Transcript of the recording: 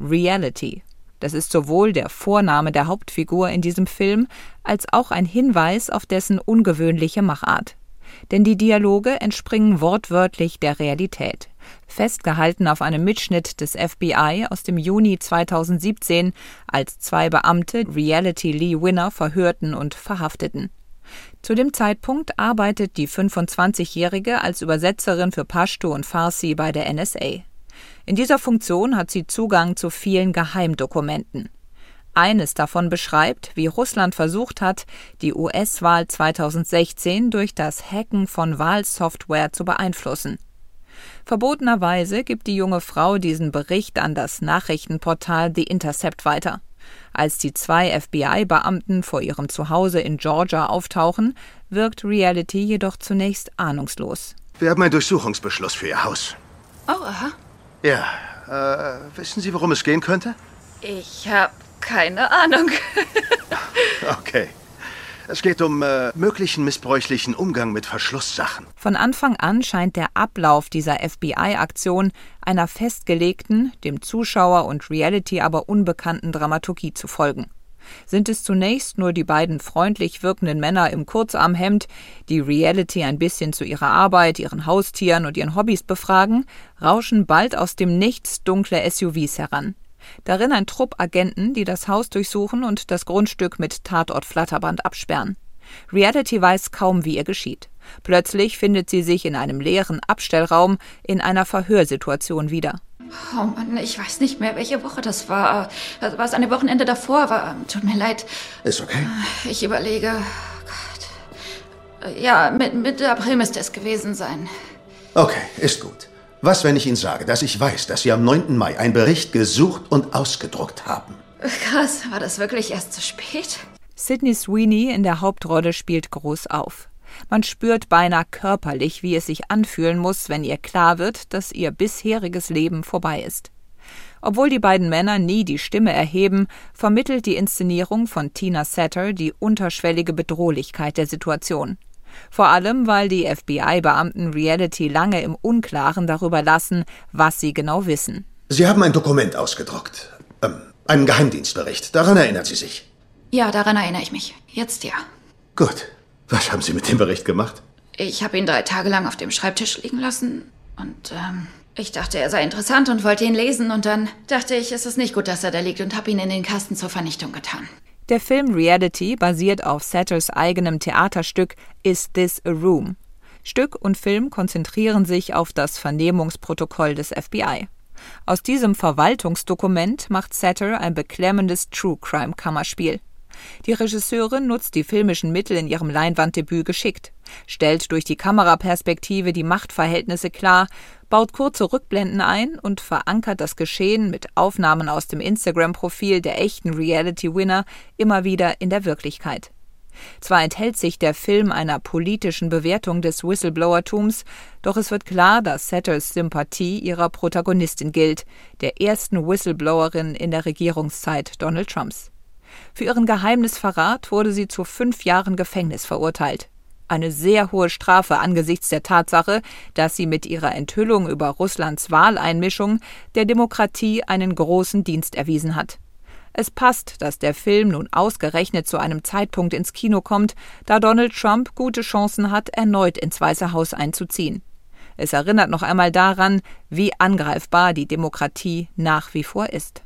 Reality. Das ist sowohl der Vorname der Hauptfigur in diesem Film als auch ein Hinweis auf dessen ungewöhnliche Machart. Denn die Dialoge entspringen wortwörtlich der Realität. Festgehalten auf einem Mitschnitt des FBI aus dem Juni 2017, als zwei Beamte Reality Lee Winner verhörten und verhafteten. Zu dem Zeitpunkt arbeitet die 25-Jährige als Übersetzerin für Pashto und Farsi bei der NSA. In dieser Funktion hat sie Zugang zu vielen Geheimdokumenten. Eines davon beschreibt, wie Russland versucht hat, die US-Wahl 2016 durch das Hacken von Wahlsoftware zu beeinflussen. Verbotenerweise gibt die junge Frau diesen Bericht an das Nachrichtenportal The Intercept weiter. Als die zwei FBI-Beamten vor ihrem Zuhause in Georgia auftauchen, wirkt Reality jedoch zunächst ahnungslos. Wir haben einen Durchsuchungsbeschluss für Ihr Haus. Oh, aha. Ja, äh, wissen Sie, worum es gehen könnte? Ich habe keine Ahnung. okay. Es geht um äh, möglichen missbräuchlichen Umgang mit Verschlusssachen. Von Anfang an scheint der Ablauf dieser FBI-Aktion einer festgelegten, dem Zuschauer und Reality aber unbekannten Dramaturgie zu folgen. Sind es zunächst nur die beiden freundlich wirkenden Männer im Kurzarmhemd, die Reality ein bisschen zu ihrer Arbeit, ihren Haustieren und ihren Hobbys befragen, rauschen bald aus dem Nichts dunkle SUVs heran. Darin ein Trupp Agenten, die das Haus durchsuchen und das Grundstück mit Tatort-Flatterband absperren. Reality weiß kaum, wie ihr geschieht. Plötzlich findet sie sich in einem leeren Abstellraum in einer Verhörsituation wieder. Oh Mann, ich weiß nicht mehr, welche Woche das war. Also war es eine Wochenende davor? War, tut mir leid. Ist okay. Ich überlege. Oh Gott. Ja, Mitte April müsste es gewesen sein. Okay, ist gut. Was, wenn ich Ihnen sage, dass ich weiß, dass Sie am 9. Mai einen Bericht gesucht und ausgedruckt haben? Krass, war das wirklich erst zu spät? Sydney Sweeney in der Hauptrolle spielt groß auf. Man spürt beinahe körperlich, wie es sich anfühlen muss, wenn ihr klar wird, dass ihr bisheriges Leben vorbei ist. Obwohl die beiden Männer nie die Stimme erheben, vermittelt die Inszenierung von Tina Satter die unterschwellige Bedrohlichkeit der Situation. Vor allem, weil die FBI-Beamten Reality lange im Unklaren darüber lassen, was sie genau wissen. Sie haben ein Dokument ausgedruckt. Ähm, einen Geheimdienstbericht. Daran erinnern Sie sich? Ja, daran erinnere ich mich. Jetzt ja. Gut. Was haben Sie mit dem Bericht gemacht? Ich habe ihn drei Tage lang auf dem Schreibtisch liegen lassen und ähm, ich dachte, er sei interessant und wollte ihn lesen und dann dachte ich, es ist nicht gut, dass er da liegt und habe ihn in den Kasten zur Vernichtung getan. Der Film Reality basiert auf Satters eigenem Theaterstück Is This a Room? Stück und Film konzentrieren sich auf das Vernehmungsprotokoll des FBI. Aus diesem Verwaltungsdokument macht Satter ein beklemmendes True Crime Kammerspiel. Die Regisseurin nutzt die filmischen Mittel in ihrem Leinwanddebüt geschickt, stellt durch die Kameraperspektive die Machtverhältnisse klar baut kurze Rückblenden ein und verankert das Geschehen mit Aufnahmen aus dem Instagram-Profil der echten Reality-Winner immer wieder in der Wirklichkeit. Zwar enthält sich der Film einer politischen Bewertung des Whistleblowertums, doch es wird klar, dass Satters Sympathie ihrer Protagonistin gilt, der ersten Whistleblowerin in der Regierungszeit Donald Trumps. Für ihren Geheimnisverrat wurde sie zu fünf Jahren Gefängnis verurteilt eine sehr hohe Strafe angesichts der Tatsache, dass sie mit ihrer Enthüllung über Russlands Wahleinmischung der Demokratie einen großen Dienst erwiesen hat. Es passt, dass der Film nun ausgerechnet zu einem Zeitpunkt ins Kino kommt, da Donald Trump gute Chancen hat, erneut ins Weiße Haus einzuziehen. Es erinnert noch einmal daran, wie angreifbar die Demokratie nach wie vor ist.